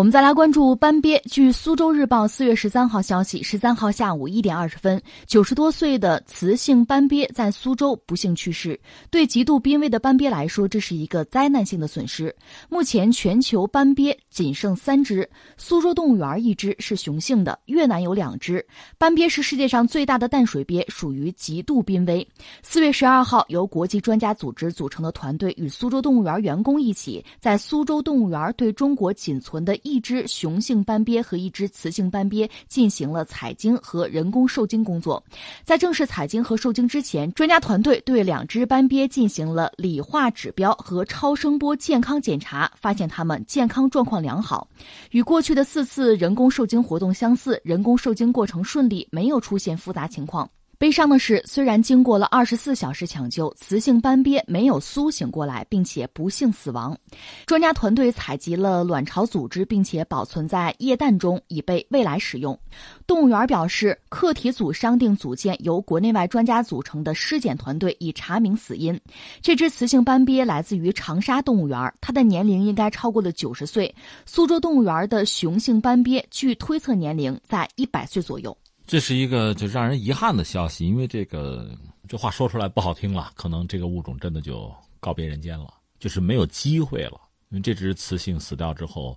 我们再来关注斑鳖。据苏州日报四月十三号消息，十三号下午一点二十分，九十多岁的雌性斑鳖在苏州不幸去世。对极度濒危的斑鳖来说，这是一个灾难性的损失。目前全球斑鳖仅剩三只，苏州动物园一只是雄性的，越南有两只。斑鳖是世界上最大的淡水鳖，属于极度濒危。四月十二号，由国际专家组织组成的团队与苏州动物园员工一起，在苏州动物园对中国仅存的一只雄性斑鳖和一只雌性斑鳖进行了采精和人工受精工作。在正式采精和受精之前，专家团队对两只斑鳖进行了理化指标和超声波健康检查，发现它们健康状况良好。与过去的四次人工受精活动相似，人工受精过程顺利，没有出现复杂情况。悲伤的是，虽然经过了二十四小时抢救，雌性斑鳖没有苏醒过来，并且不幸死亡。专家团队采集了卵巢组织，并且保存在液氮中，以备未来使用。动物园表示，课题组商定组建由国内外专家组成的尸检团队，以查明死因。这只雌性斑鳖来自于长沙动物园，它的年龄应该超过了九十岁。苏州动物园的雄性斑鳖据推测年龄在一百岁左右。这是一个就让人遗憾的消息，因为这个这话说出来不好听了，可能这个物种真的就告别人间了，就是没有机会了。因为这只雌性死掉之后，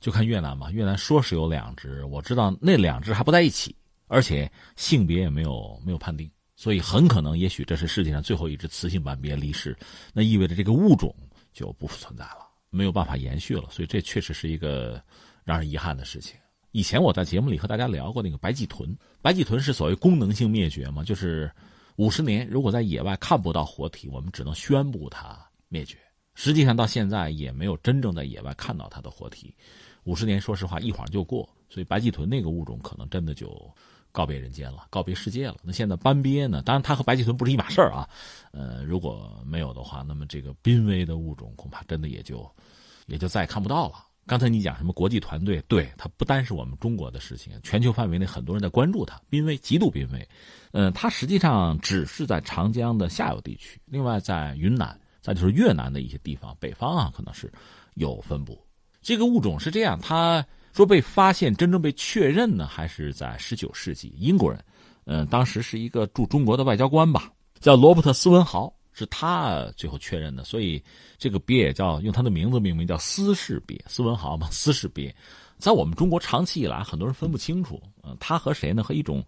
就看越南嘛，越南说是有两只，我知道那两只还不在一起，而且性别也没有没有判定，所以很可能也许这是世界上最后一只雌性斑鳖离世，那意味着这个物种就不复存在了，没有办法延续了，所以这确实是一个让人遗憾的事情。以前我在节目里和大家聊过那个白鳍豚，白鳍豚是所谓功能性灭绝嘛，就是五十年如果在野外看不到活体，我们只能宣布它灭绝。实际上到现在也没有真正在野外看到它的活体，五十年说实话一晃就过，所以白鳍豚那个物种可能真的就告别人间了，告别世界了。那现在斑鳖呢？当然它和白鳍豚不是一码事儿啊，呃，如果没有的话，那么这个濒危的物种恐怕真的也就也就再也看不到了。刚才你讲什么国际团队？对它不单是我们中国的事情，全球范围内很多人在关注它，濒危，极度濒危。嗯，它实际上只是在长江的下游地区，另外在云南，再就是越南的一些地方，北方啊可能是有分布。这个物种是这样，它说被发现、真正被确认呢，还是在十九世纪，英国人，嗯，当时是一个驻中国的外交官吧，叫罗伯特斯文豪。是他最后确认的，所以这个鳖也叫用他的名字命名，叫斯氏鳖，斯文豪嘛，斯氏鳖，在我们中国长期以来，很多人分不清楚，呃，它和谁呢？和一种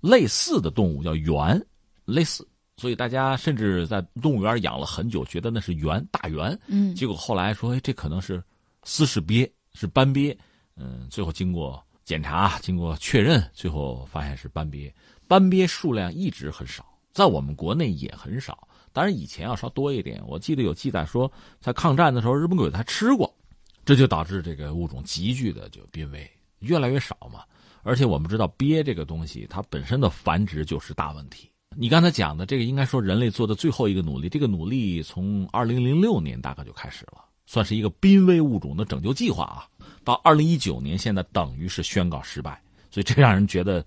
类似的动物叫猿，类似，所以大家甚至在动物园养了很久，觉得那是猿大猿，嗯，结果后来说，哎，这可能是斯氏鳖，是斑鳖，嗯，最后经过检查，经过确认，最后发现是斑鳖，斑鳖数量一直很少，在我们国内也很少。当然，以前要稍多一点。我记得有记载说，在抗战的时候，日本鬼子还吃过，这就导致这个物种急剧的就濒危，越来越少嘛。而且我们知道，鳖这个东西，它本身的繁殖就是大问题。你刚才讲的这个，应该说人类做的最后一个努力，这个努力从二零零六年大概就开始了，算是一个濒危物种的拯救计划啊。到二零一九年，现在等于是宣告失败，所以这让人觉得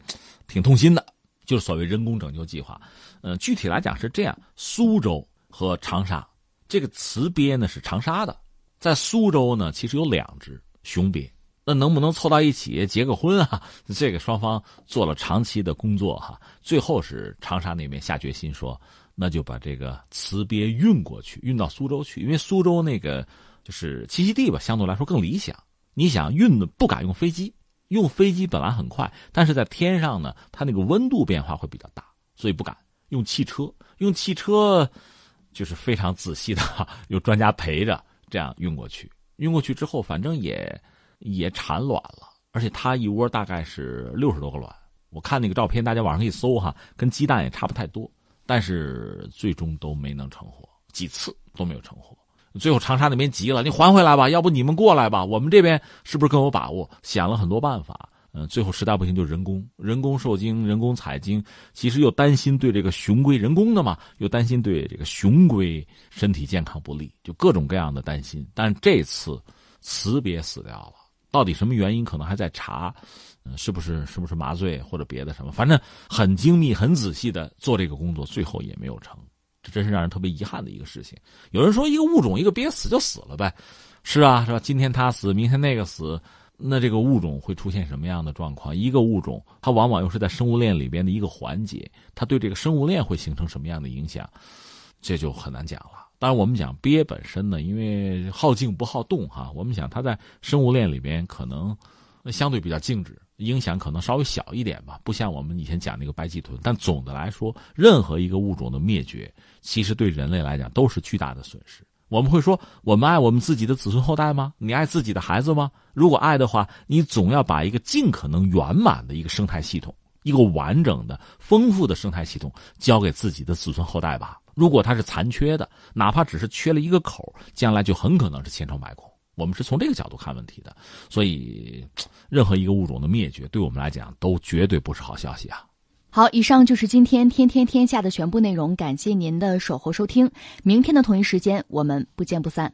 挺痛心的。就是所谓人工拯救计划，呃，具体来讲是这样：苏州和长沙，这个雌鳖呢是长沙的，在苏州呢其实有两只雄鳖，那能不能凑到一起结个婚啊？这个双方做了长期的工作哈，最后是长沙那边下决心说，那就把这个雌鳖运过去，运到苏州去，因为苏州那个就是栖息地吧，相对来说更理想。你想运的不敢用飞机。用飞机本来很快，但是在天上呢，它那个温度变化会比较大，所以不敢用汽车。用汽车就是非常仔细的，有专家陪着这样运过去。运过去之后，反正也也产卵了，而且它一窝大概是六十多个卵。我看那个照片，大家网上可以搜哈，跟鸡蛋也差不太多，但是最终都没能成活，几次都没有成活。最后长沙那边急了，你还回来吧，要不你们过来吧，我们这边是不是更有把握？想了很多办法，嗯，最后实在不行就人工，人工受精，人工采精。其实又担心对这个雄龟人工的嘛，又担心对这个雄龟身体健康不利，就各种各样的担心。但这次雌鳖死掉了，到底什么原因？可能还在查，嗯，是不是是不是麻醉或者别的什么？反正很精密、很仔细的做这个工作，最后也没有成。这真是让人特别遗憾的一个事情。有人说，一个物种一个鳖死就死了呗，是啊，是吧？今天它死，明天那个死，那这个物种会出现什么样的状况？一个物种它往往又是在生物链里边的一个环节，它对这个生物链会形成什么样的影响？这就很难讲了。当然，我们讲鳖本身呢，因为好静不好动哈，我们想它在生物链里边可能那相对比较静止，影响可能稍微小一点吧，不像我们以前讲那个白鳍豚。但总的来说，任何一个物种的灭绝，其实对人类来讲都是巨大的损失。我们会说，我们爱我们自己的子孙后代吗？你爱自己的孩子吗？如果爱的话，你总要把一个尽可能圆满的一个生态系统，一个完整的、丰富的生态系统交给自己的子孙后代吧。如果它是残缺的，哪怕只是缺了一个口，将来就很可能是千疮百孔。我们是从这个角度看问题的，所以，任何一个物种的灭绝，对我们来讲都绝对不是好消息啊。好，以上就是今天天天天下的全部内容，感谢您的守候收听。明天的同一时间，我们不见不散。